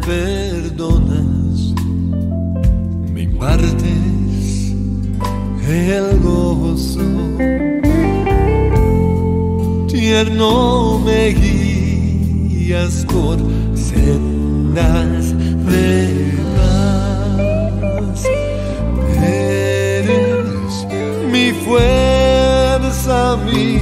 perdonas, me impartes el gozo. Tierno me guías por sendas de paz. Eres mi fuerza, mi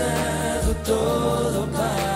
has usado todo para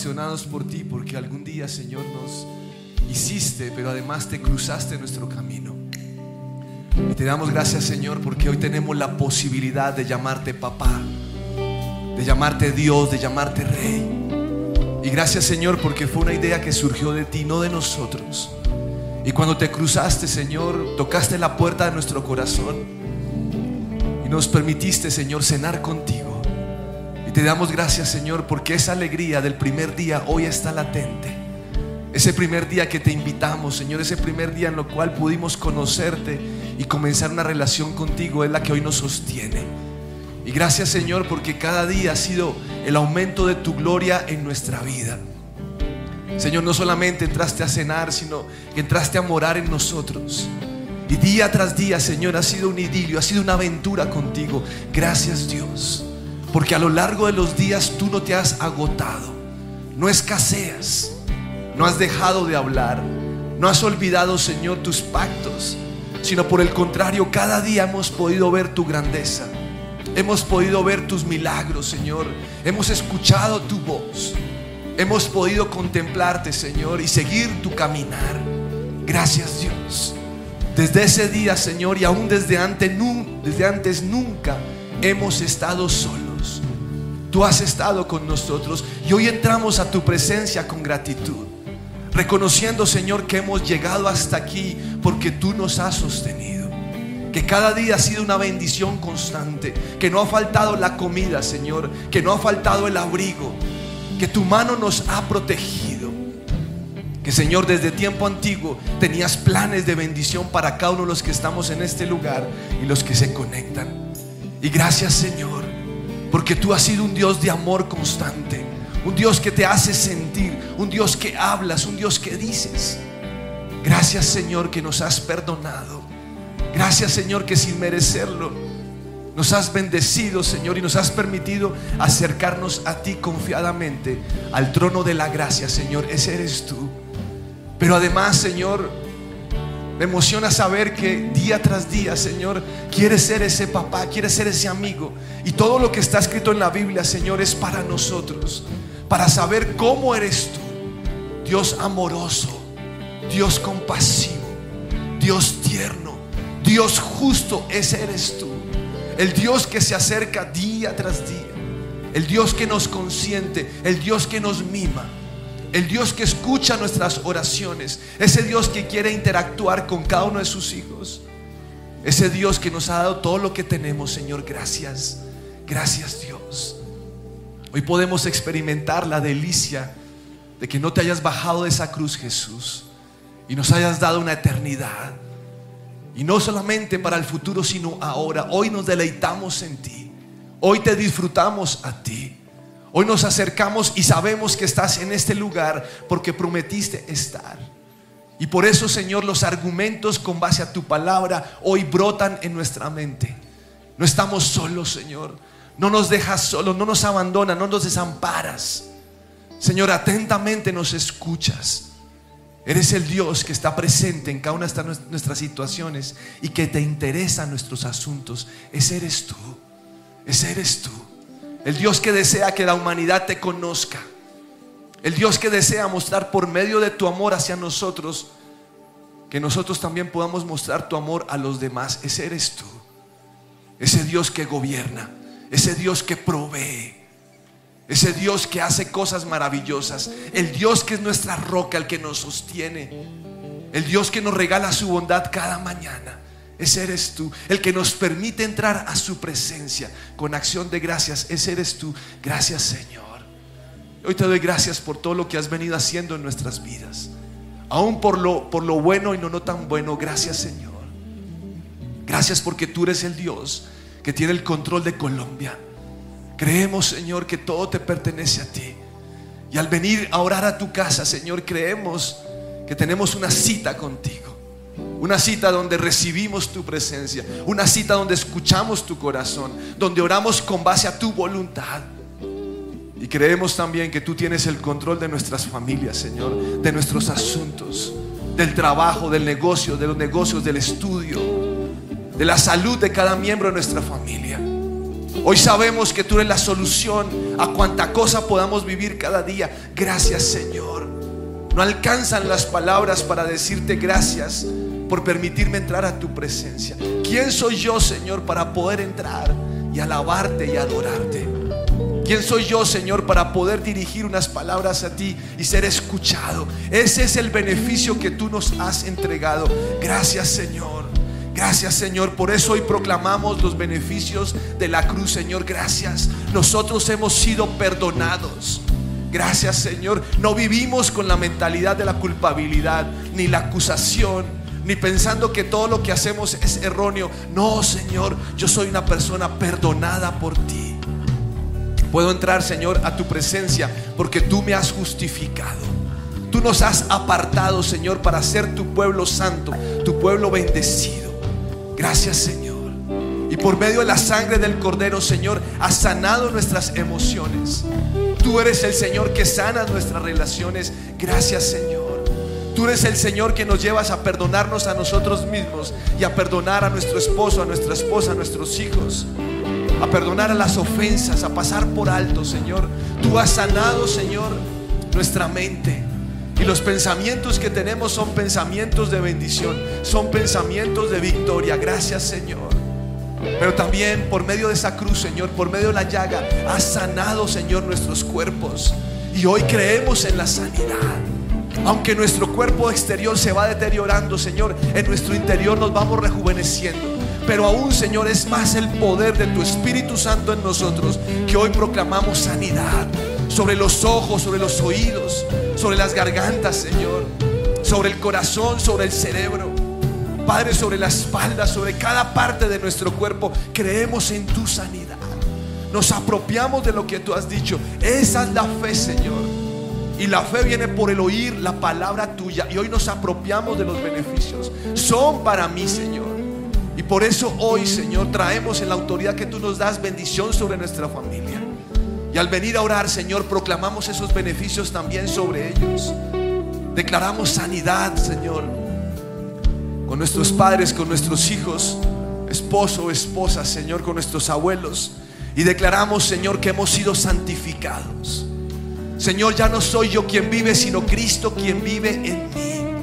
apasionados por ti porque algún día, Señor, nos hiciste, pero además te cruzaste nuestro camino. Y te damos gracias, Señor, porque hoy tenemos la posibilidad de llamarte papá, de llamarte Dios, de llamarte Rey. Y gracias, Señor, porque fue una idea que surgió de ti, no de nosotros. Y cuando te cruzaste, Señor, tocaste la puerta de nuestro corazón y nos permitiste, Señor, cenar contigo. Y te damos gracias, Señor, porque esa alegría del primer día hoy está latente. Ese primer día que te invitamos, Señor, ese primer día en lo cual pudimos conocerte y comenzar una relación contigo es la que hoy nos sostiene. Y gracias, Señor, porque cada día ha sido el aumento de tu gloria en nuestra vida. Señor, no solamente entraste a cenar, sino que entraste a morar en nosotros. Y día tras día, Señor, ha sido un idilio, ha sido una aventura contigo. Gracias, Dios. Porque a lo largo de los días tú no te has agotado, no escaseas, no has dejado de hablar, no has olvidado, Señor, tus pactos, sino por el contrario, cada día hemos podido ver tu grandeza. Hemos podido ver tus milagros, Señor. Hemos escuchado tu voz. Hemos podido contemplarte, Señor, y seguir tu caminar. Gracias, Dios. Desde ese día, Señor, y aún desde antes, desde antes nunca hemos estado solos. Tú has estado con nosotros y hoy entramos a tu presencia con gratitud. Reconociendo, Señor, que hemos llegado hasta aquí porque tú nos has sostenido. Que cada día ha sido una bendición constante. Que no ha faltado la comida, Señor. Que no ha faltado el abrigo. Que tu mano nos ha protegido. Que Señor, desde tiempo antiguo tenías planes de bendición para cada uno de los que estamos en este lugar y los que se conectan. Y gracias, Señor, porque tú has sido un Dios de amor constante. Un Dios que te hace sentir. Un Dios que hablas. Un Dios que dices. Gracias, Señor, que nos has perdonado. Gracias Señor que sin merecerlo nos has bendecido Señor y nos has permitido acercarnos a ti confiadamente al trono de la gracia Señor. Ese eres tú. Pero además Señor, Me emociona saber que día tras día, Señor, quieres ser ese papá, quieres ser ese amigo. Y todo lo que está escrito en la Biblia, Señor, es para nosotros. Para saber cómo eres tú. Dios amoroso, Dios compasivo, Dios tierno, Dios justo, ese eres tú. El Dios que se acerca día tras día. El Dios que nos consiente, el Dios que nos mima. El Dios que escucha nuestras oraciones, ese Dios que quiere interactuar con cada uno de sus hijos, ese Dios que nos ha dado todo lo que tenemos, Señor, gracias, gracias Dios. Hoy podemos experimentar la delicia de que no te hayas bajado de esa cruz, Jesús, y nos hayas dado una eternidad. Y no solamente para el futuro, sino ahora. Hoy nos deleitamos en ti. Hoy te disfrutamos a ti. Hoy nos acercamos y sabemos que estás en este lugar porque prometiste estar. Y por eso, Señor, los argumentos con base a tu palabra hoy brotan en nuestra mente. No estamos solos, Señor. No nos dejas solos, no nos abandonas, no nos desamparas. Señor, atentamente nos escuchas. Eres el Dios que está presente en cada una de nuestras situaciones y que te interesa nuestros asuntos. Ese eres tú. Ese eres tú. El Dios que desea que la humanidad te conozca. El Dios que desea mostrar por medio de tu amor hacia nosotros, que nosotros también podamos mostrar tu amor a los demás. Ese eres tú. Ese Dios que gobierna. Ese Dios que provee. Ese Dios que hace cosas maravillosas. El Dios que es nuestra roca, el que nos sostiene. El Dios que nos regala su bondad cada mañana. Ese eres tú, el que nos permite entrar a su presencia con acción de gracias. Ese eres tú. Gracias Señor. Hoy te doy gracias por todo lo que has venido haciendo en nuestras vidas. Aún por lo, por lo bueno y no, no tan bueno. Gracias Señor. Gracias porque tú eres el Dios que tiene el control de Colombia. Creemos Señor que todo te pertenece a ti. Y al venir a orar a tu casa, Señor, creemos que tenemos una cita contigo. Una cita donde recibimos tu presencia. Una cita donde escuchamos tu corazón. Donde oramos con base a tu voluntad. Y creemos también que tú tienes el control de nuestras familias, Señor. De nuestros asuntos. Del trabajo, del negocio, de los negocios, del estudio. De la salud de cada miembro de nuestra familia. Hoy sabemos que tú eres la solución a cuanta cosa podamos vivir cada día. Gracias, Señor. No alcanzan las palabras para decirte gracias por permitirme entrar a tu presencia. ¿Quién soy yo, Señor, para poder entrar y alabarte y adorarte? ¿Quién soy yo, Señor, para poder dirigir unas palabras a ti y ser escuchado? Ese es el beneficio que tú nos has entregado. Gracias, Señor. Gracias Señor, por eso hoy proclamamos los beneficios de la cruz, Señor. Gracias. Nosotros hemos sido perdonados. Gracias Señor. No vivimos con la mentalidad de la culpabilidad ni la acusación ni pensando que todo lo que hacemos es erróneo. No, Señor, yo soy una persona perdonada por ti. Puedo entrar, Señor, a tu presencia porque tú me has justificado. Tú nos has apartado, Señor, para ser tu pueblo santo, tu pueblo bendecido. Gracias, Señor. Y por medio de la sangre del Cordero, Señor, has sanado nuestras emociones. Tú eres el Señor que sana nuestras relaciones. Gracias, Señor. Tú eres el Señor que nos llevas a perdonarnos a nosotros mismos y a perdonar a nuestro esposo, a nuestra esposa, a nuestros hijos. A perdonar a las ofensas, a pasar por alto, Señor. Tú has sanado, Señor, nuestra mente. Y los pensamientos que tenemos son pensamientos de bendición, son pensamientos de victoria. Gracias, Señor. Pero también por medio de esa cruz, Señor, por medio de la llaga, has sanado, Señor, nuestros cuerpos. Y hoy creemos en la sanidad. Aunque nuestro cuerpo exterior se va deteriorando, Señor, en nuestro interior nos vamos rejuveneciendo. Pero aún, Señor, es más el poder de tu Espíritu Santo en nosotros que hoy proclamamos sanidad sobre los ojos, sobre los oídos, sobre las gargantas, Señor, sobre el corazón, sobre el cerebro. Padre, sobre la espalda, sobre cada parte de nuestro cuerpo, creemos en tu sanidad. Nos apropiamos de lo que tú has dicho. Esa es la fe, Señor. Y la fe viene por el oír la palabra tuya. Y hoy nos apropiamos de los beneficios. Son para mí, Señor. Y por eso hoy, Señor, traemos en la autoridad que tú nos das bendición sobre nuestra familia. Y al venir a orar, Señor, proclamamos esos beneficios también sobre ellos. Declaramos sanidad, Señor. con nuestros padres, con nuestros hijos, esposo esposa, Señor, con nuestros abuelos. Y declaramos, Señor, que hemos sido santificados. Señor, ya no soy yo quien vive, sino Cristo quien vive en mí.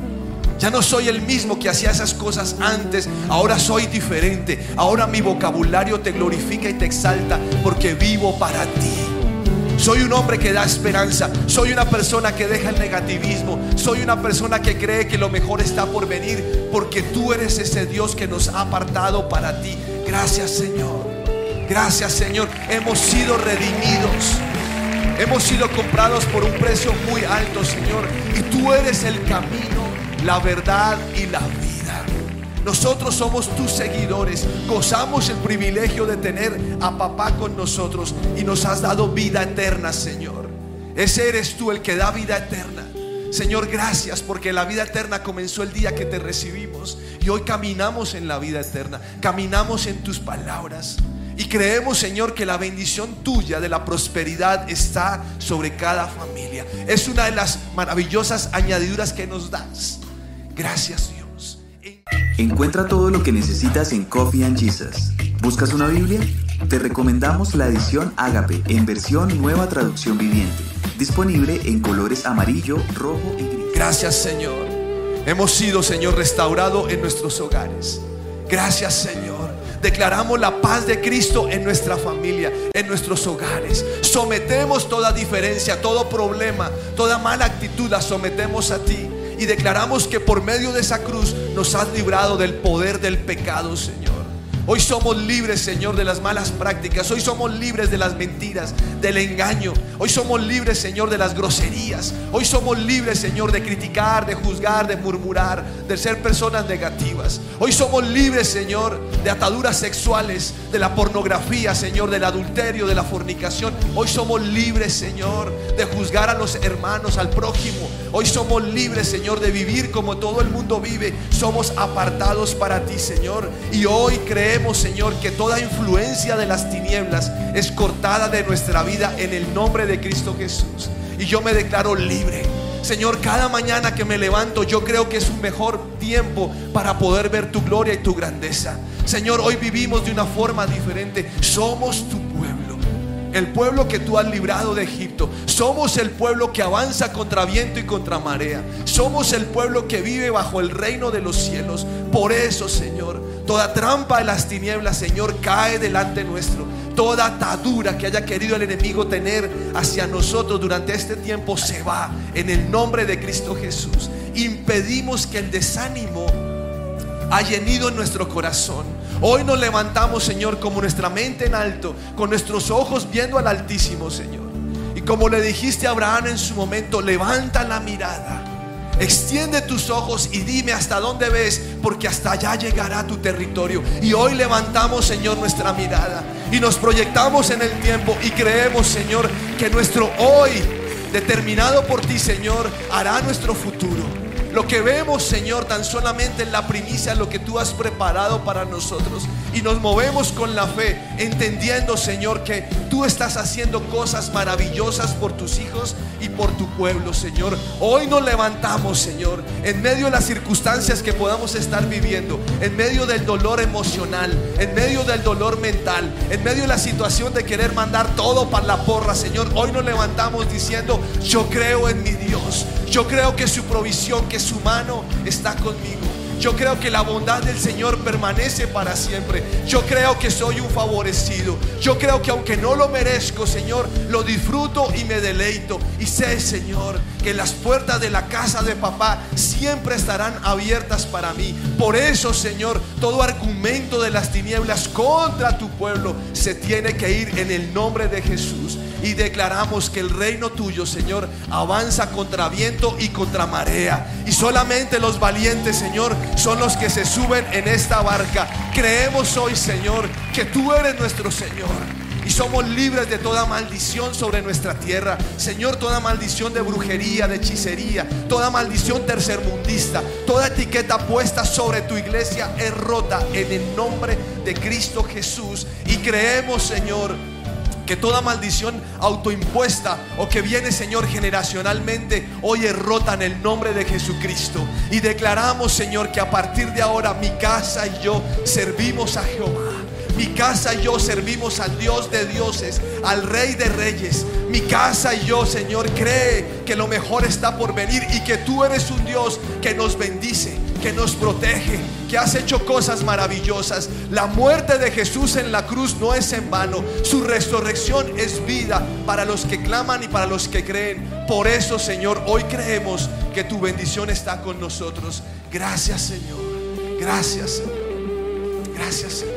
Ya no soy el mismo que hacía esas cosas antes, ahora soy diferente. Ahora mi vocabulario te glorifica y te exalta porque vivo para ti. Soy un hombre que da esperanza. Soy una persona que deja el negativismo. Soy una persona que cree que lo mejor está por venir porque tú eres ese Dios que nos ha apartado para ti. Gracias Señor. Gracias Señor. Hemos sido redimidos. Hemos sido comprados por un precio muy alto, Señor. Y tú eres el camino, la verdad y la vida. Nosotros somos tus seguidores. Gozamos el privilegio de tener a papá con nosotros y nos has dado vida eterna, Señor. Ese eres tú el que da vida eterna. Señor, gracias porque la vida eterna comenzó el día que te recibimos y hoy caminamos en la vida eterna. Caminamos en tus palabras. Y creemos, Señor, que la bendición tuya de la prosperidad está sobre cada familia. Es una de las maravillosas añadiduras que nos das. Gracias, Dios. Encuentra todo lo que necesitas en Coffee and Jesus. ¿Buscas una Biblia? Te recomendamos la edición Ágape en versión nueva traducción viviente, disponible en colores amarillo, rojo y gris. Gracias, Señor. Hemos sido, Señor, restaurado en nuestros hogares. Gracias, Señor. Declaramos la paz de Cristo en nuestra familia, en nuestros hogares. Sometemos toda diferencia, todo problema, toda mala actitud, la sometemos a ti. Y declaramos que por medio de esa cruz nos has librado del poder del pecado, Señor. Hoy somos libres, Señor, de las malas prácticas. Hoy somos libres de las mentiras, del engaño. Hoy somos libres, Señor, de las groserías. Hoy somos libres, Señor, de criticar, de juzgar, de murmurar, de ser personas negativas. Hoy somos libres, Señor, de ataduras sexuales, de la pornografía, Señor, del adulterio, de la fornicación. Hoy somos libres, Señor, de juzgar a los hermanos, al prójimo. Hoy somos libres, Señor, de vivir como todo el mundo vive. Somos apartados para ti, Señor. Y hoy creemos Señor, que toda influencia de las tinieblas es cortada de nuestra vida en el nombre de Cristo Jesús. Y yo me declaro libre. Señor, cada mañana que me levanto, yo creo que es un mejor tiempo para poder ver tu gloria y tu grandeza. Señor, hoy vivimos de una forma diferente. Somos tu pueblo. El pueblo que tú has librado de Egipto. Somos el pueblo que avanza contra viento y contra marea. Somos el pueblo que vive bajo el reino de los cielos. Por eso, Señor, Toda trampa de las tinieblas, Señor, cae delante nuestro. Toda atadura que haya querido el enemigo tener hacia nosotros durante este tiempo se va en el nombre de Cristo Jesús. Impedimos que el desánimo haya ido en nuestro corazón. Hoy nos levantamos, Señor, como nuestra mente en alto, con nuestros ojos viendo al Altísimo, Señor. Y como le dijiste a Abraham en su momento, levanta la mirada Extiende tus ojos y dime hasta dónde ves, porque hasta allá llegará tu territorio. Y hoy levantamos, Señor, nuestra mirada y nos proyectamos en el tiempo y creemos, Señor, que nuestro hoy, determinado por ti, Señor, hará nuestro futuro. Lo que vemos, Señor, tan solamente en la primicia, lo que tú has preparado para nosotros. Y nos movemos con la fe, entendiendo, Señor, que tú estás haciendo cosas maravillosas por tus hijos y por tu pueblo, Señor. Hoy nos levantamos, Señor, en medio de las circunstancias que podamos estar viviendo, en medio del dolor emocional, en medio del dolor mental, en medio de la situación de querer mandar todo para la porra, Señor. Hoy nos levantamos diciendo, yo creo en mi Dios. Yo creo que su provisión, que su mano está conmigo. Yo creo que la bondad del Señor permanece para siempre. Yo creo que soy un favorecido. Yo creo que aunque no lo merezco, Señor, lo disfruto y me deleito. Y sé, Señor, que las puertas de la casa de papá siempre estarán abiertas para mí. Por eso, Señor, todo argumento de las tinieblas contra tu pueblo se tiene que ir en el nombre de Jesús. Y declaramos que el reino tuyo, Señor, avanza contra viento y contra marea. Y solamente los valientes, Señor, son los que se suben en esta barca. Creemos hoy, Señor, que tú eres nuestro Señor. Y somos libres de toda maldición sobre nuestra tierra. Señor, toda maldición de brujería, de hechicería, toda maldición tercermundista, toda etiqueta puesta sobre tu iglesia es rota en el nombre de Cristo Jesús. Y creemos, Señor, Que toda maldición autoimpuesta o que viene, Señor, generacionalmente, hoy es rota en el nombre de Jesucristo. Y declaramos, Señor, que a partir de ahora mi casa y yo servimos a Jehová. Mi casa y yo servimos al Dios de dioses, al Rey de reyes. Mi casa y yo, Señor, cree que lo mejor está por venir y que tú eres un Dios que nos bendice, que nos protege, que has hecho cosas maravillosas. La muerte de Jesús en la cruz no es en vano. Su resurrección es vida para los que claman y para los que creen. Por eso, Señor, hoy creemos que tu bendición está con nosotros. Gracias, Señor. Gracias, Señor. Gracias, Señor.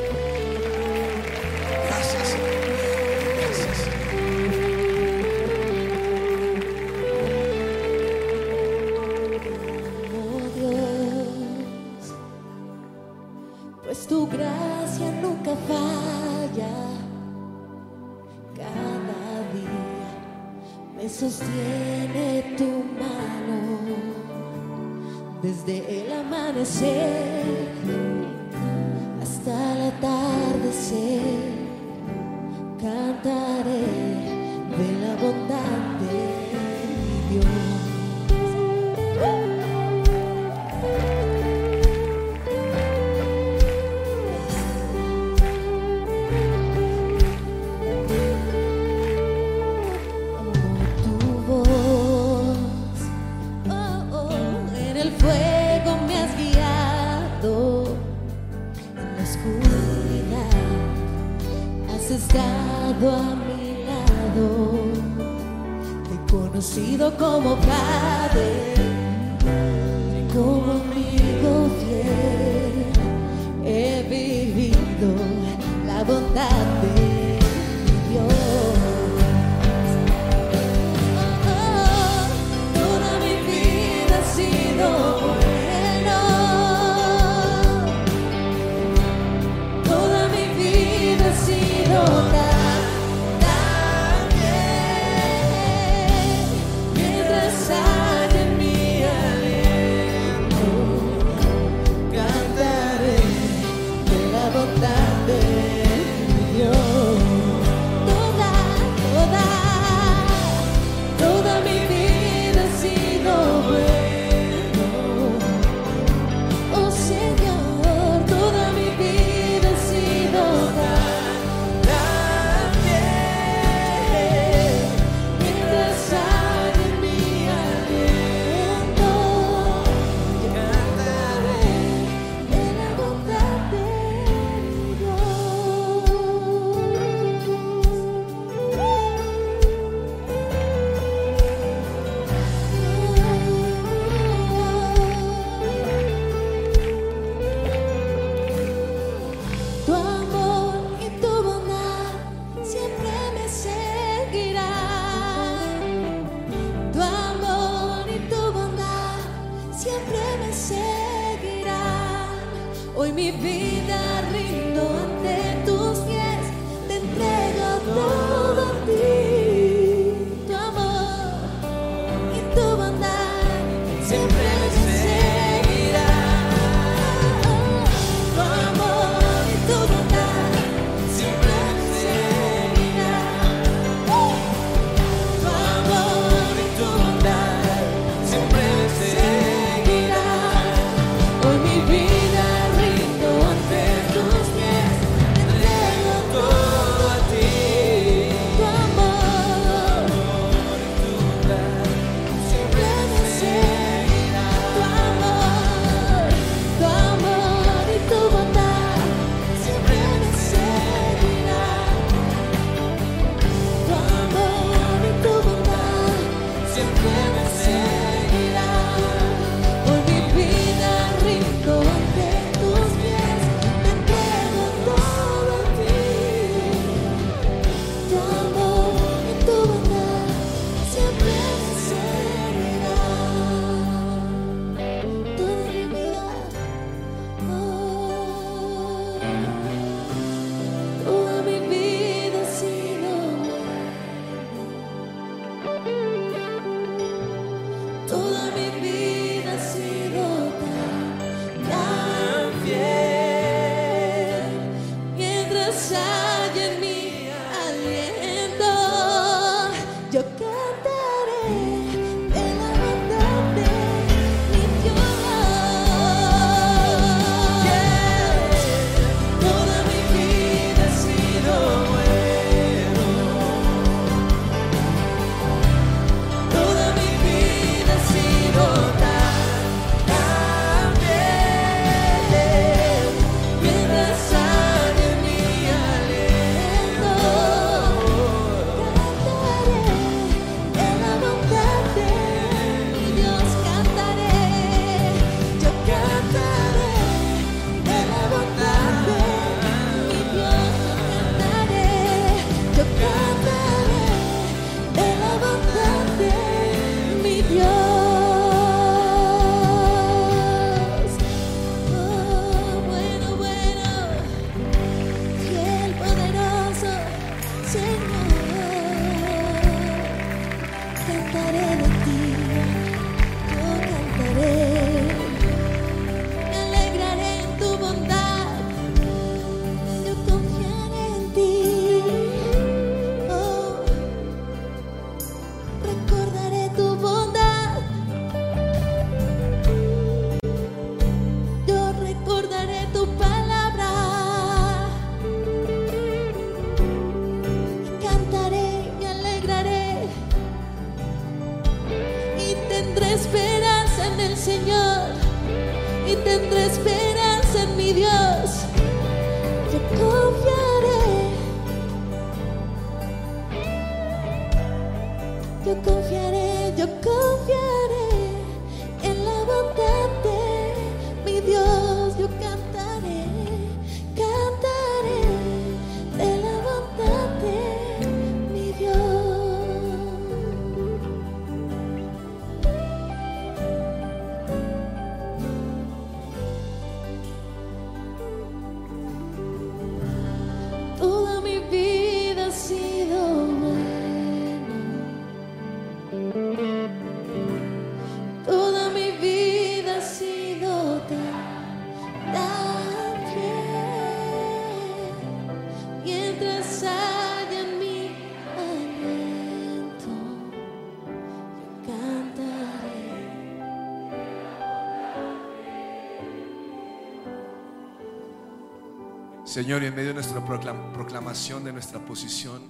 Señor, y en medio de nuestra proclam- proclamación de nuestra posición,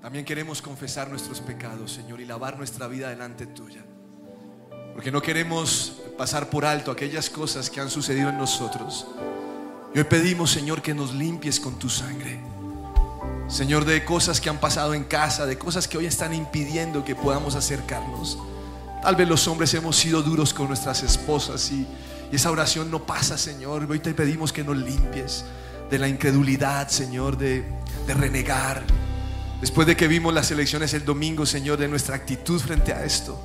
también queremos confesar nuestros pecados, Señor, y lavar nuestra vida delante tuya. Porque no queremos pasar por alto aquellas cosas que han sucedido en nosotros. Y hoy pedimos, Señor, que nos limpies con tu sangre. Señor, de cosas que han pasado en casa, de cosas que hoy están impidiendo que podamos acercarnos. Tal vez los hombres hemos sido duros con nuestras esposas y, y esa oración no pasa, Señor. Hoy te pedimos que nos limpies de la incredulidad, Señor, de, de renegar. Después de que vimos las elecciones el domingo, Señor, de nuestra actitud frente a esto,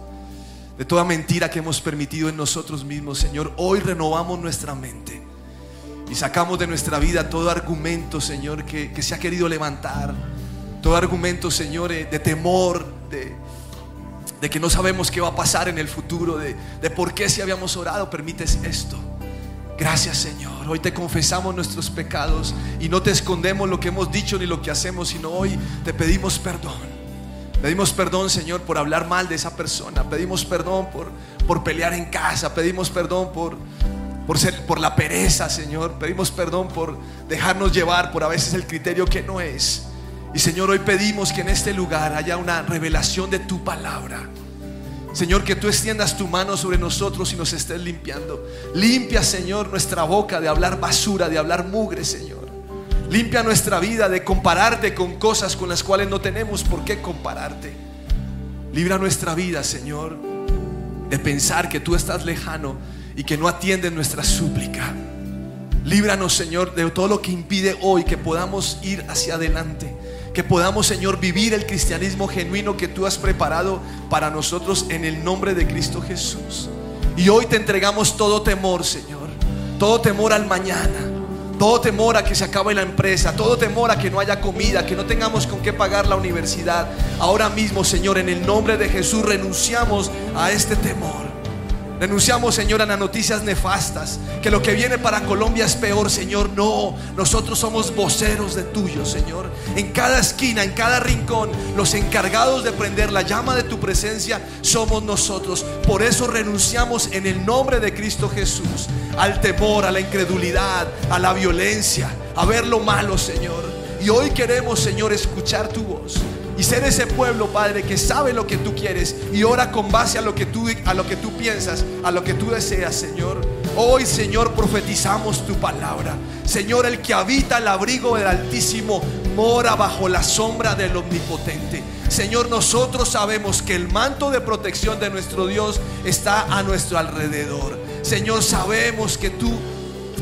de toda mentira que hemos permitido en nosotros mismos, Señor, hoy renovamos nuestra mente y sacamos de nuestra vida todo argumento, Señor, que, que se ha querido levantar, todo argumento, Señor, eh, de temor, de, de que no sabemos qué va a pasar en el futuro, de, de por qué si habíamos orado permites esto. Gracias Señor, hoy te confesamos nuestros pecados y no te escondemos lo que hemos dicho ni lo que hacemos, sino hoy te pedimos perdón. Pedimos perdón Señor por hablar mal de esa persona, pedimos perdón por, por pelear en casa, pedimos perdón por, por, ser, por la pereza Señor, pedimos perdón por dejarnos llevar por a veces el criterio que no es. Y Señor, hoy pedimos que en este lugar haya una revelación de tu palabra. Señor, que tú extiendas tu mano sobre nosotros y nos estés limpiando. Limpia, Señor, nuestra boca de hablar basura, de hablar mugre, Señor. Limpia nuestra vida de compararte con cosas con las cuales no tenemos por qué compararte. Libra nuestra vida, Señor, de pensar que tú estás lejano y que no atiendes nuestra súplica. Líbranos, Señor, de todo lo que impide hoy que podamos ir hacia adelante. Que podamos, Señor, vivir el cristianismo genuino que tú has preparado para nosotros en el nombre de Cristo Jesús. Y hoy te entregamos todo temor, Señor. Todo temor al mañana. Todo temor a que se acabe la empresa. Todo temor a que no haya comida. Que no tengamos con qué pagar la universidad. Ahora mismo, Señor, en el nombre de Jesús renunciamos a este temor. Renunciamos, Señor, a las noticias nefastas, que lo que viene para Colombia es peor, Señor. No, nosotros somos voceros de tuyo, Señor. En cada esquina, en cada rincón, los encargados de prender la llama de tu presencia somos nosotros. Por eso renunciamos en el nombre de Cristo Jesús al temor, a la incredulidad, a la violencia, a ver lo malo, Señor. Y hoy queremos, Señor, escuchar tu voz y ser ese pueblo, Padre, que sabe lo que tú quieres y ora con base a lo que tú a lo que tú piensas, a lo que tú deseas, Señor. Hoy, Señor, profetizamos tu palabra. Señor, el que habita el abrigo del Altísimo mora bajo la sombra del Omnipotente. Señor, nosotros sabemos que el manto de protección de nuestro Dios está a nuestro alrededor. Señor, sabemos que tú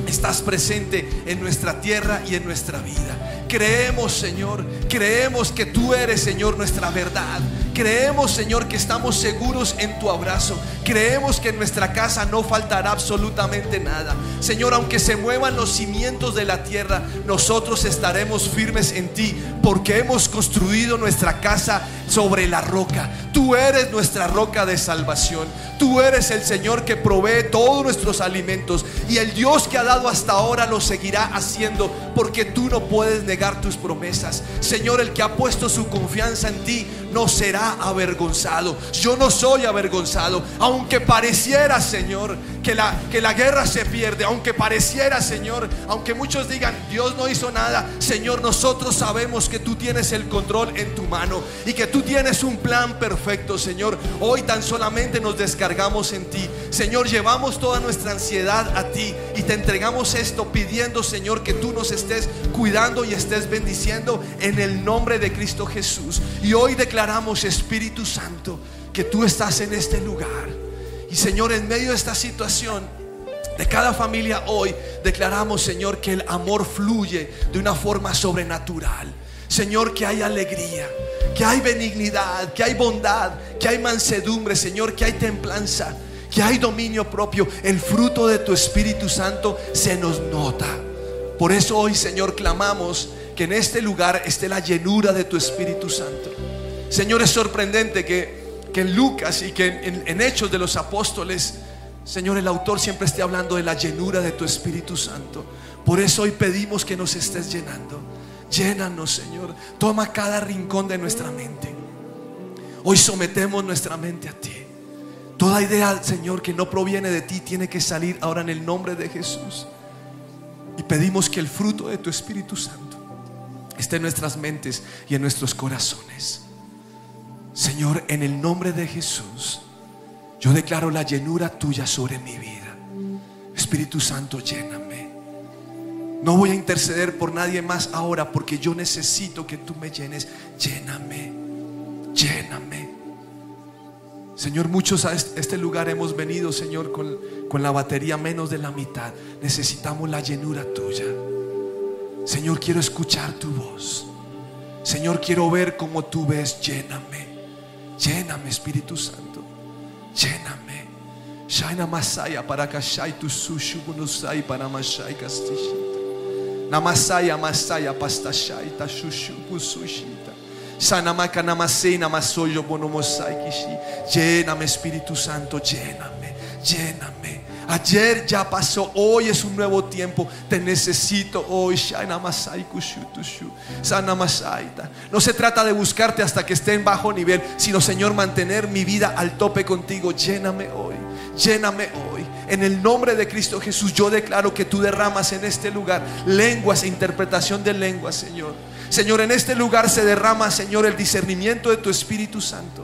estás presente en nuestra tierra y en nuestra vida. Creemos, Señor, creemos que tú eres, Señor, nuestra verdad. Creemos, Señor, que estamos seguros en tu abrazo. Creemos que en nuestra casa no faltará absolutamente nada. Señor, aunque se muevan los cimientos de la tierra, nosotros estaremos firmes en ti, porque hemos construido nuestra casa sobre la roca. Tú eres nuestra roca de salvación. Tú eres el Señor que provee todos nuestros alimentos. Y el Dios que ha dado hasta ahora lo seguirá haciendo, porque tú no puedes negar tus promesas. Señor, el que ha puesto su confianza en ti no será avergonzado. Yo no soy avergonzado, aunque pareciera, Señor, que la, que la guerra se pierde, aunque pareciera, Señor, aunque muchos digan, Dios no hizo nada, Señor, nosotros sabemos que tú tienes el control en tu mano y que tú tienes un plan perfecto, Señor. Hoy tan solamente nos descargamos en ti. Señor, llevamos toda nuestra ansiedad a ti y te entregamos esto pidiendo, Señor, que tú nos estés cuidando y estés bendiciendo en el nombre de Cristo Jesús. Y hoy declaramos, Espíritu Santo, que tú estás en este lugar. Y Señor, en medio de esta situación de cada familia hoy, declaramos, Señor, que el amor fluye de una forma sobrenatural. Señor, que hay alegría, que hay benignidad, que hay bondad, que hay mansedumbre, Señor, que hay templanza, que hay dominio propio. El fruto de tu Espíritu Santo se nos nota. Por eso hoy, Señor, clamamos que en este lugar esté la llenura de tu Espíritu Santo. Señor, es sorprendente que, que en Lucas y que en, en Hechos de los Apóstoles, Señor, el autor siempre esté hablando de la llenura de tu Espíritu Santo. Por eso hoy pedimos que nos estés llenando. Llénanos, Señor. Toma cada rincón de nuestra mente. Hoy sometemos nuestra mente a ti. Toda idea, Señor, que no proviene de ti tiene que salir ahora en el nombre de Jesús. Y Pedimos que el fruto de tu Espíritu Santo esté en nuestras mentes y en nuestros corazones. Señor, en el nombre de Jesús, yo declaro la llenura tuya sobre mi vida. Espíritu Santo, lléname. No voy a interceder por nadie más ahora porque yo necesito que tú me llenes. Lléname, lléname. Señor, muchos a este lugar hemos venido, Señor, con, con la batería menos de la mitad. Necesitamos la llenura tuya. Señor, quiero escuchar tu voz. Señor, quiero ver como tú ves. Lléname. Lléname, Espíritu Santo. Lléname. Shaina Masaya para kashai tu sushu bunusai para mashai kastishita. Namasaya masaya pastashai ta shushu busushita. Sanamaka namasei namasoyo bonomosai kishi. Lléname, Espíritu Santo, lléname, lléname. Ayer ya pasó, hoy es un nuevo tiempo. Te necesito hoy. No se trata de buscarte hasta que esté en bajo nivel, sino Señor, mantener mi vida al tope contigo. Lléname hoy. Lléname hoy. En el nombre de Cristo Jesús, yo declaro que tú derramas en este lugar lenguas e interpretación de lenguas, Señor. Señor, en este lugar se derrama, Señor, el discernimiento de tu Espíritu Santo.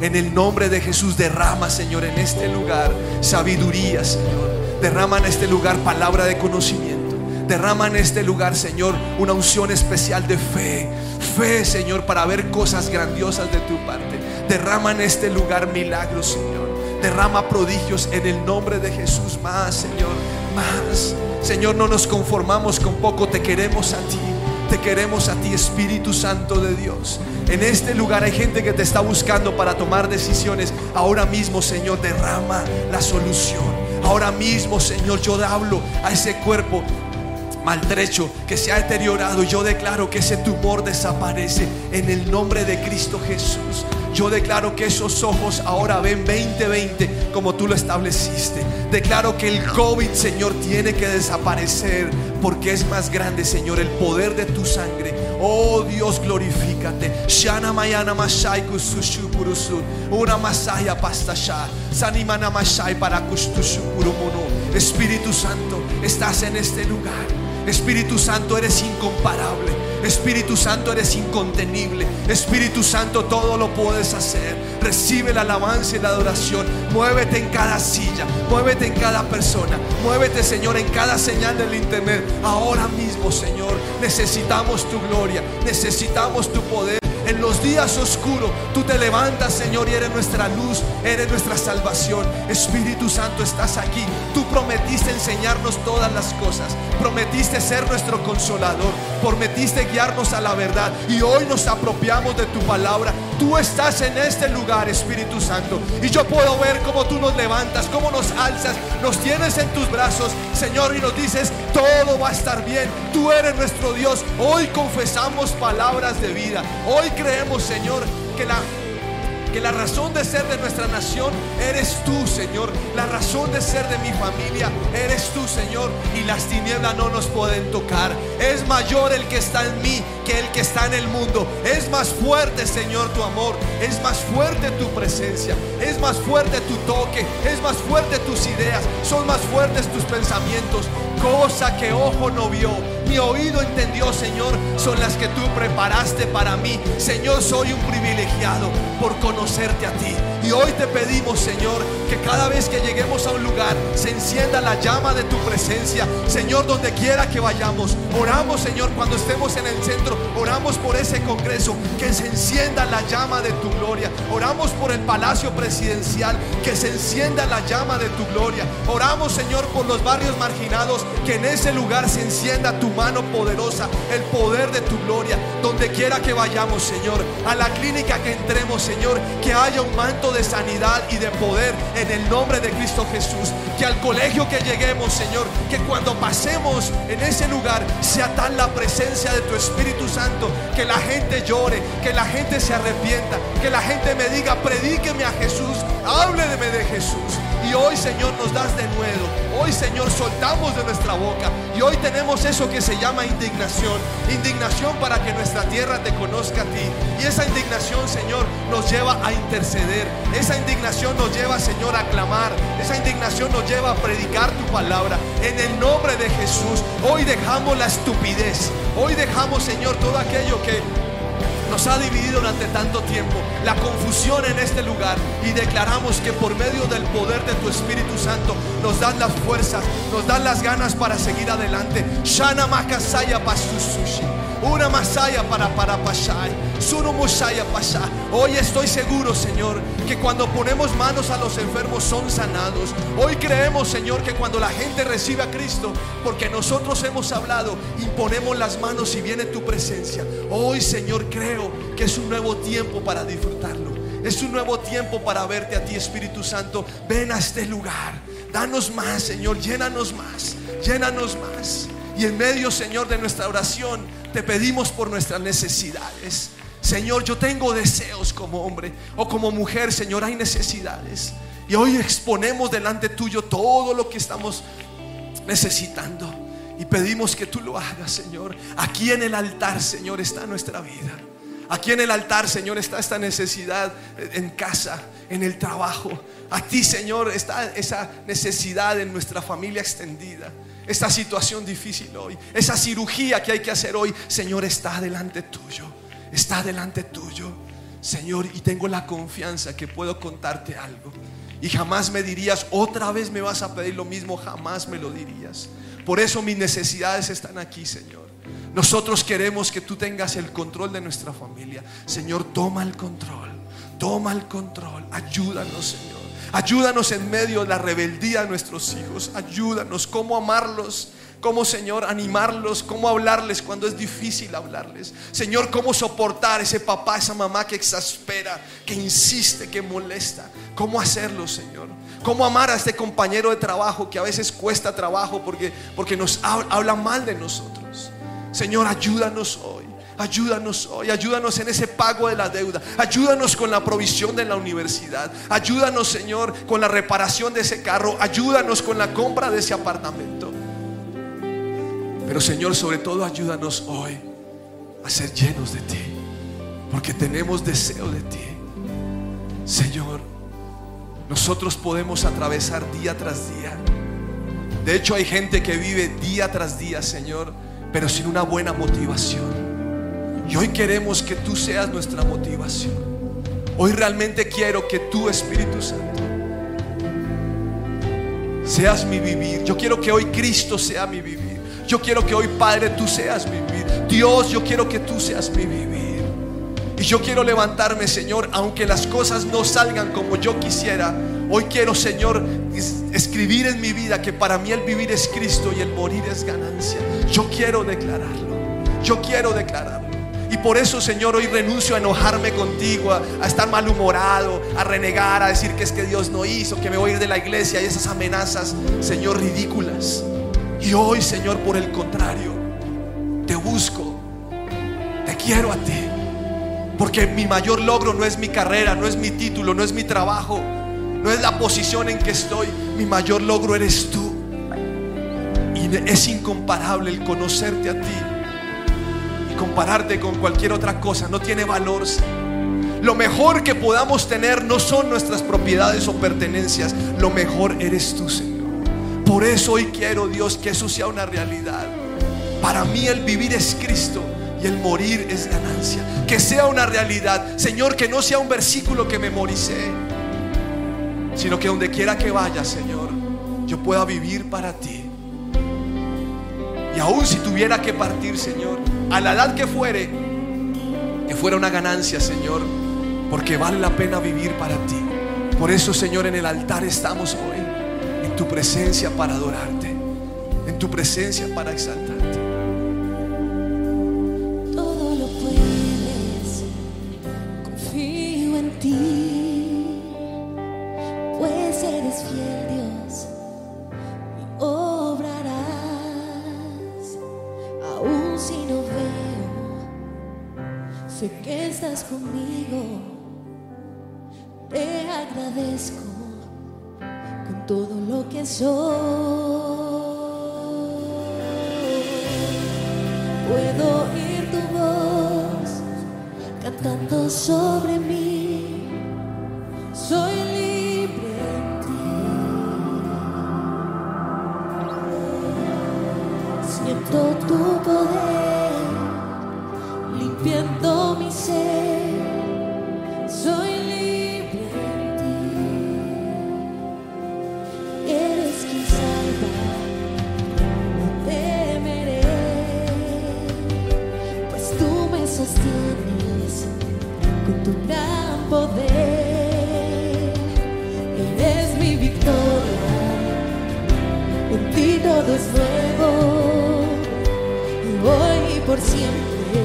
En el nombre de Jesús derrama, Señor, en este lugar sabiduría, Señor. Derrama en este lugar palabra de conocimiento. Derrama en este lugar, Señor, una unción especial de fe. Fe, Señor, para ver cosas grandiosas de tu parte. Derrama en este lugar milagros, Señor. Derrama prodigios en el nombre de Jesús. Más, Señor, más. Señor, no nos conformamos con poco, te queremos a ti. Te queremos a ti, Espíritu Santo de Dios. En este lugar hay gente que te está buscando para tomar decisiones. Ahora mismo, Señor, derrama la solución. Ahora mismo, Señor, yo hablo a ese cuerpo maltrecho que se ha deteriorado. Yo declaro que ese tumor desaparece en el nombre de Cristo Jesús. Yo declaro que esos ojos ahora ven 2020 como tú lo estableciste. Declaro que el COVID, Señor, tiene que desaparecer porque es más grande, Señor, el poder de tu sangre. Oh Dios, glorifícate. Shana mayana mashai kusushu. Una masaya pastasha. Sanimana mashai para kustushu purumono. Espíritu Santo, estás en este lugar. Espíritu Santo, eres incomparable. Espíritu Santo, eres incontenible. Espíritu Santo, todo lo puedes hacer. Recibe la alabanza y la adoración. Muévete en cada silla. Muévete en cada persona. Muévete, Señor, en cada señal del internet. Ahora mismo, Señor, necesitamos tu gloria. Necesitamos tu poder. En los días oscuros, tú te levantas, Señor, y eres nuestra luz, eres nuestra salvación. Espíritu Santo, estás aquí. Tú prometiste enseñarnos todas las cosas. Prometiste ser nuestro consolador. Prometiste guiarnos a la verdad. Y hoy nos apropiamos de tu palabra. Tú estás en este lugar, Espíritu Santo. Y yo puedo ver cómo tú nos levantas, cómo nos alzas, nos tienes en tus brazos, Señor, y nos dices, todo va a estar bien. Tú eres nuestro Dios. Hoy confesamos palabras de vida. Hoy creemos, Señor, que la que la razón de ser de nuestra nación eres tú, Señor. La razón de ser de mi familia eres tú, Señor. Y las tinieblas no nos pueden tocar. Es mayor el que está en mí que el que está en el mundo. Es más fuerte, Señor, tu amor. Es más fuerte tu presencia. Es más fuerte tu toque. Es más fuerte tus ideas. Son más fuertes tus pensamientos. Cosa que ojo no vio. Mi oído entendió, Señor, son las que tú preparaste para mí. Señor, soy un privilegiado por conocerte a ti. Y hoy te pedimos, Señor, que cada vez que lleguemos a un lugar se encienda la llama de tu presencia. Señor, donde quiera que vayamos. Oramos, Señor, cuando estemos en el centro. Oramos por ese congreso. Que se encienda la llama de tu gloria. Oramos por el palacio presidencial. Que se encienda la llama de tu gloria. Oramos, Señor, por los barrios marginados. Que en ese lugar se encienda tu mano poderosa, el poder de tu gloria, donde quiera que vayamos, Señor, a la clínica que entremos, Señor, que haya un manto de sanidad y de poder en el nombre de Cristo Jesús, que al colegio que lleguemos, Señor, que cuando pasemos en ese lugar sea tal la presencia de tu Espíritu Santo, que la gente llore, que la gente se arrepienta, que la gente me diga, predíqueme a Jesús, hábleme de Jesús. Y hoy, Señor, nos das de nuevo. Hoy, Señor, soltamos de nuestra boca. Y hoy tenemos eso que se llama indignación. Indignación para que nuestra tierra te conozca a ti. Y esa indignación, Señor, nos lleva a interceder. Esa indignación nos lleva, Señor, a clamar. Esa indignación nos lleva a predicar tu palabra. En el nombre de Jesús, hoy dejamos la estupidez. Hoy dejamos, Señor, todo aquello que nos ha dividido durante tanto tiempo, la confusión en este lugar y declaramos que por medio del poder de tu Espíritu Santo nos dan las fuerzas, nos dan las ganas para seguir adelante. Shana makasaya pasusushi. Una masaya para para pasar. Sunu musaya pasha. Hoy estoy seguro, Señor, que cuando ponemos manos a los enfermos son sanados. Hoy creemos, Señor, que cuando la gente recibe a Cristo, porque nosotros hemos hablado, imponemos las manos y viene tu presencia. Hoy, Señor, creo que es un nuevo tiempo para disfrutarlo. Es un nuevo tiempo para verte a ti, Espíritu Santo. Ven a este lugar. Danos más, Señor. Llénanos más. Llénanos más. Y en medio, Señor, de nuestra oración, te pedimos por nuestras necesidades. Señor, yo tengo deseos como hombre o como mujer, Señor, hay necesidades. Y hoy exponemos delante tuyo todo lo que estamos necesitando. Y pedimos que tú lo hagas, Señor. Aquí en el altar, Señor, está nuestra vida. Aquí en el altar, Señor, está esta necesidad en casa, en el trabajo. A ti, Señor, está esa necesidad en nuestra familia extendida. Esta situación difícil hoy, esa cirugía que hay que hacer hoy, Señor, está delante tuyo. Está delante tuyo, Señor, y tengo la confianza que puedo contarte algo. Y jamás me dirías, otra vez me vas a pedir lo mismo, jamás me lo dirías. Por eso mis necesidades están aquí, Señor. Nosotros queremos que tú tengas el control de nuestra familia. Señor, toma el control. Toma el control. Ayúdanos, Señor. Ayúdanos en medio de la rebeldía de nuestros hijos. Ayúdanos cómo amarlos. Cómo, Señor, animarlos, cómo hablarles cuando es difícil hablarles. Señor, cómo soportar ese papá, esa mamá que exaspera, que insiste, que molesta. ¿Cómo hacerlo, Señor? ¿Cómo amar a este compañero de trabajo que a veces cuesta trabajo porque, porque nos habla, habla mal de nosotros? Señor, ayúdanos hoy. Ayúdanos hoy, ayúdanos en ese pago de la deuda. Ayúdanos con la provisión de la universidad. Ayúdanos, Señor, con la reparación de ese carro. Ayúdanos con la compra de ese apartamento. Pero, Señor, sobre todo ayúdanos hoy a ser llenos de ti. Porque tenemos deseo de ti. Señor, nosotros podemos atravesar día tras día. De hecho, hay gente que vive día tras día, Señor, pero sin una buena motivación. Y hoy queremos que tú seas nuestra motivación. Hoy realmente quiero que tú, Espíritu Santo, seas mi vivir. Yo quiero que hoy Cristo sea mi vivir. Yo quiero que hoy, Padre, tú seas mi vivir. Dios, yo quiero que tú seas mi vivir. Y yo quiero levantarme, Señor, aunque las cosas no salgan como yo quisiera. Hoy quiero, Señor, escribir en mi vida que para mí el vivir es Cristo y el morir es ganancia. Yo quiero declararlo. Yo quiero declararlo. Y por eso, Señor, hoy renuncio a enojarme contigo, a, estar malhumorado, a renegar, a decir que es que Dios no hizo, que me voy a ir de la iglesia y esas amenazas, Señor, ridículas. Y hoy, Señor, por el contrario, te busco, te quiero a ti. Porque mi mayor logro no es mi carrera, no es mi título, no es mi trabajo, no es la posición en que estoy. Mi mayor logro eres tú. Y es incomparable el conocerte a ti compararte con cualquier otra cosa no tiene valor. Lo mejor que podamos tener no son nuestras propiedades o pertenencias, lo mejor eres tú, Señor. Por eso hoy quiero, Dios, que eso sea una realidad. Para mí el vivir es Cristo y el morir es ganancia. Que sea una realidad, Señor, que no sea un versículo que memoricé, sino que donde quiera que vaya, Señor, yo pueda vivir para ti. Y aún si tuviera que partir, Señor, a la edad que fuere, que fuera una ganancia, Señor, porque vale la pena vivir para ti. Por eso, Señor, en el altar estamos hoy, en tu presencia para adorarte, en tu presencia para exaltar. agradezco con todo lo que soy. Puedo oír tu voz cantando sobre mí. Soy libre en ti. Siento tu poder limpiando mi ser. poder. Eres mi victoria, en ti todo es nuevo. Y hoy por siempre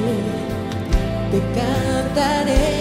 te cantaré.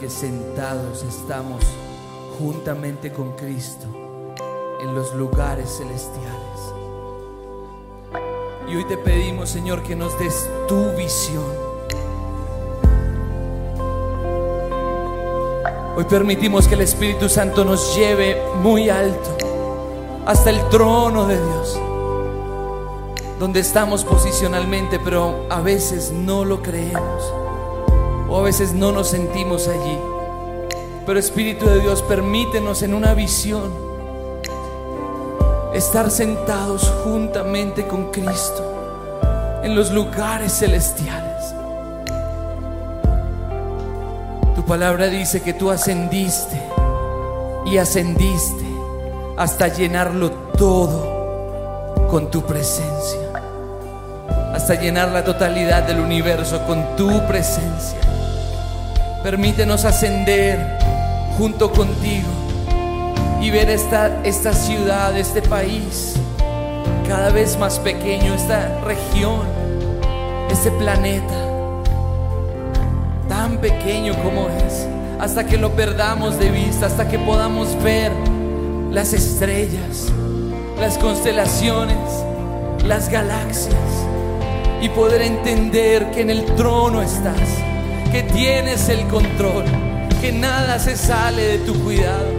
Que sentados estamos juntamente con Cristo en los lugares celestiales. Y hoy te pedimos, Señor, que nos des tu visión. Hoy permitimos que el Espíritu Santo nos lleve muy alto, hasta el trono de Dios, donde estamos posicionalmente, pero a veces no lo creemos, a veces no nos sentimos allí. Pero Espíritu de Dios, permítenos en una visión estar sentados juntamente con Cristo en los lugares celestiales. palabra dice que tú ascendiste y ascendiste hasta llenarlo todo con tu presencia. Hasta llenar la totalidad del universo con tu presencia. Permítenos ascender junto contigo y ver esta, esta ciudad, este país cada vez más pequeño, esta región, este planeta tan pequeño como es, hasta que lo perdamos de vista, hasta que podamos ver las estrellas, las constelaciones, las galaxias y poder entender que en el trono estás, que tienes el control, que nada se sale de tu cuidado,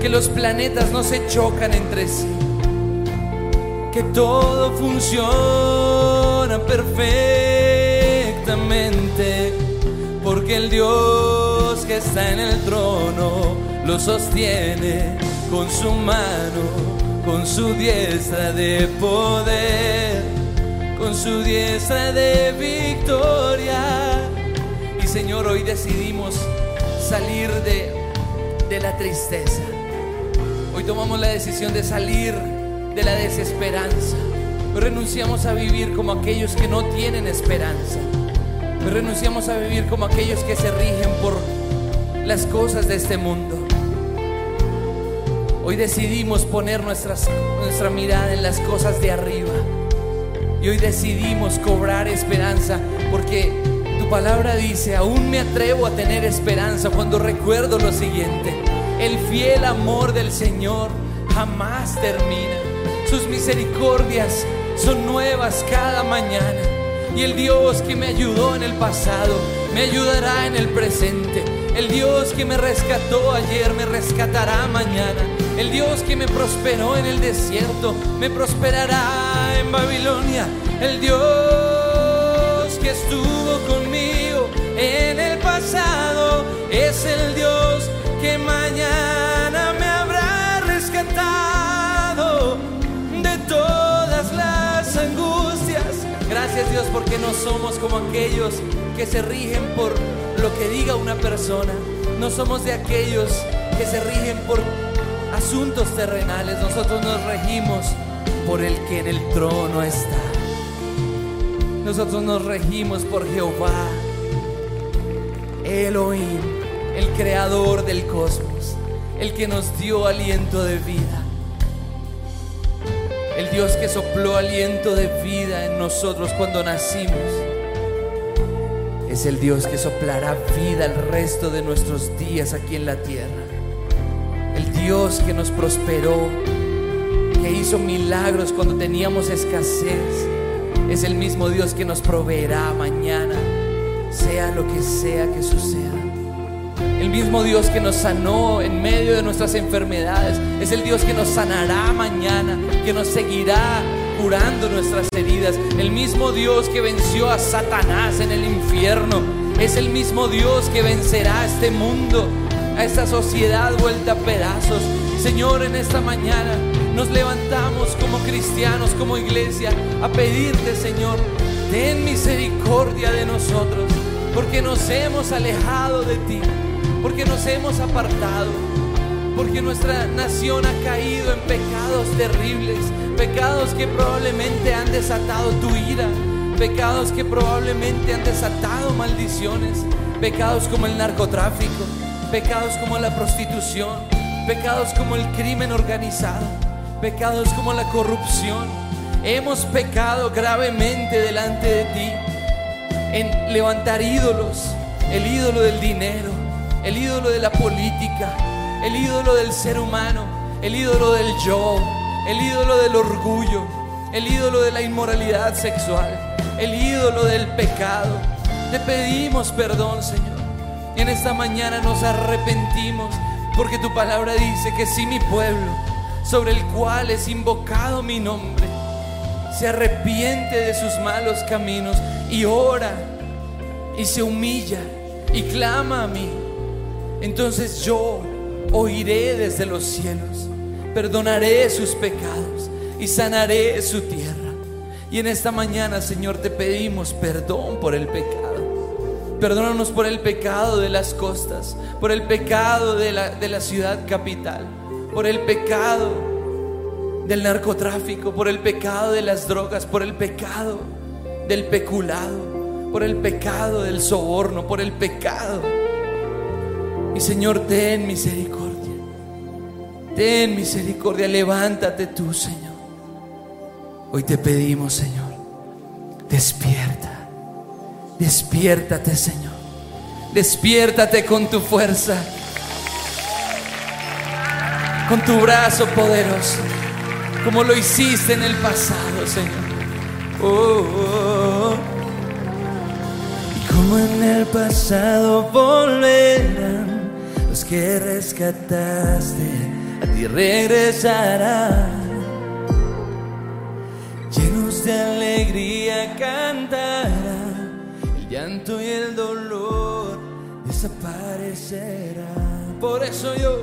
que los planetas no se chocan entre sí, que todo funciona perfectamente porque el Dios que está en el trono lo sostiene con su mano, con su diestra de poder, con su diestra de victoria. Señor, hoy decidimos salir de, de la tristeza. Hoy tomamos la decisión de salir de la desesperanza. renunciamos a vivir como aquellos que no tienen esperanza renunciamos a vivir como aquellos que se rigen por las cosas de este mundo. Hoy decidimos poner nuestra mirada en las cosas de arriba. Y hoy decidimos cobrar esperanza porque palabra dice, aún me atrevo a tener esperanza cuando recuerdo lo siguiente. El fiel amor del Señor jamás termina. Sus misericordias son nuevas cada mañana. Y el Dios que me ayudó en el pasado, me ayudará en el presente. El Dios que me rescató ayer, me rescatará mañana. El Dios que me prosperó en el desierto, me prosperará en Babilonia. El Dios que estuvo pasado, es el Dios que mañana me habrá rescatado de todas las angustias Gracias Dios porque no somos como aquellos que se rigen por lo que diga una persona. No somos de aquellos que se rigen por asuntos terrenales. Nosotros nos regimos por el que en el trono está. Nosotros nos regimos por Jehová, Elohim, el creador del cosmos, el que nos dio aliento de vida el Dios que sopló aliento de vida en nosotros cuando nacimos, es el Dios que soplará vida el resto de nuestros días aquí en la tierra. El Dios que nos prosperó, que hizo milagros cuando teníamos escasez, es el mismo Dios que nos proveerá mañana, sea lo que sea que suceda. El mismo Dios que nos sanó en medio de nuestras enfermedades es el Dios que nos sanará mañana, que nos seguirá curando nuestras heridas. El mismo Dios que venció a Satanás en el infierno es el mismo Dios que vencerá a este mundo, a esta sociedad vuelta a pedazos. Señor, en esta mañana nos levantamos como cristianos, como iglesia, a pedirte, Señor, ten misericordia de nosotros, porque nos hemos alejado de ti porque nos hemos apartado, porque nuestra nación ha caído en pecados terribles, pecados que probablemente han desatado tu ira, pecados que probablemente han desatado maldiciones, pecados como el narcotráfico, pecados como la prostitución, pecados como el crimen organizado, pecados como la corrupción. Hemos pecado gravemente delante de ti en levantar ídolos, el ídolo del dinero, el ídolo de la política, el ídolo del ser humano, el ídolo del yo, el ídolo del orgullo, el ídolo de la inmoralidad sexual, el ídolo del pecado. Te pedimos perdón, Señor. Y en esta mañana nos arrepentimos porque tu palabra dice que si mi pueblo, sobre el cual es invocado mi nombre, se arrepiente de sus malos caminos y ora y se humilla y clama a mí, entonces yo oiré desde los cielos, perdonaré sus pecados y sanaré su tierra. Y en esta mañana, Señor, te pedimos perdón por el pecado. Perdónanos por el pecado de las costas, por el pecado de la, de la ciudad capital, por el pecado del narcotráfico, por el pecado de las drogas, por el pecado del peculado, por el pecado del soborno, por el pecado. Y Señor, ten misericordia. Ten misericordia, levántate tú, Señor. Hoy te pedimos, Señor, despierta. Despiértate, Señor. Despiértate con tu fuerza. Con tu brazo poderoso como lo hiciste en el pasado, Señor. Oh, oh, oh. Y como en el pasado volverán los que rescataste, a ti regresarán. Llenos de alegría cantarán, el llanto y el dolor desaparecerán. Por eso yo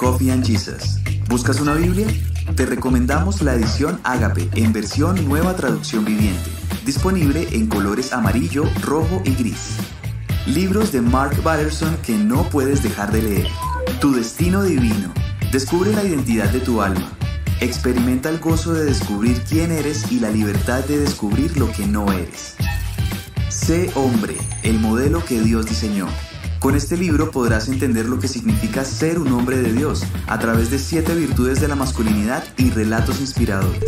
Coffee and Jesus. ¿Buscas una Biblia? te recomendamos la edición Ágape en versión nueva traducción viviente, disponible en colores amarillo, rojo y gris. Libros de Mark Batterson que no puedes dejar de leer. Tu destino divino. Descubre la identidad de tu alma. Experimenta el gozo de descubrir quién eres y la libertad de descubrir lo que no eres. Sé hombre, el modelo que Dios diseñó. Con este libro podrás entender lo que significa ser un hombre de Dios a través de siete virtudes de la masculinidad y relatos inspiradores.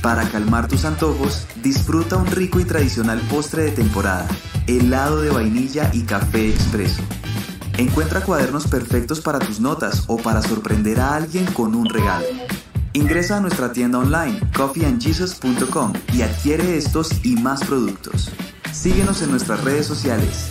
Para calmar tus antojos, disfruta un rico y tradicional postre de temporada, helado de vainilla y café expreso. Encuentra cuadernos perfectos para tus notas o para sorprender a alguien con un regalo. Ingresa a nuestra tienda online coffeeandjesus.com y adquiere estos y más productos. Síguenos en nuestras redes sociales,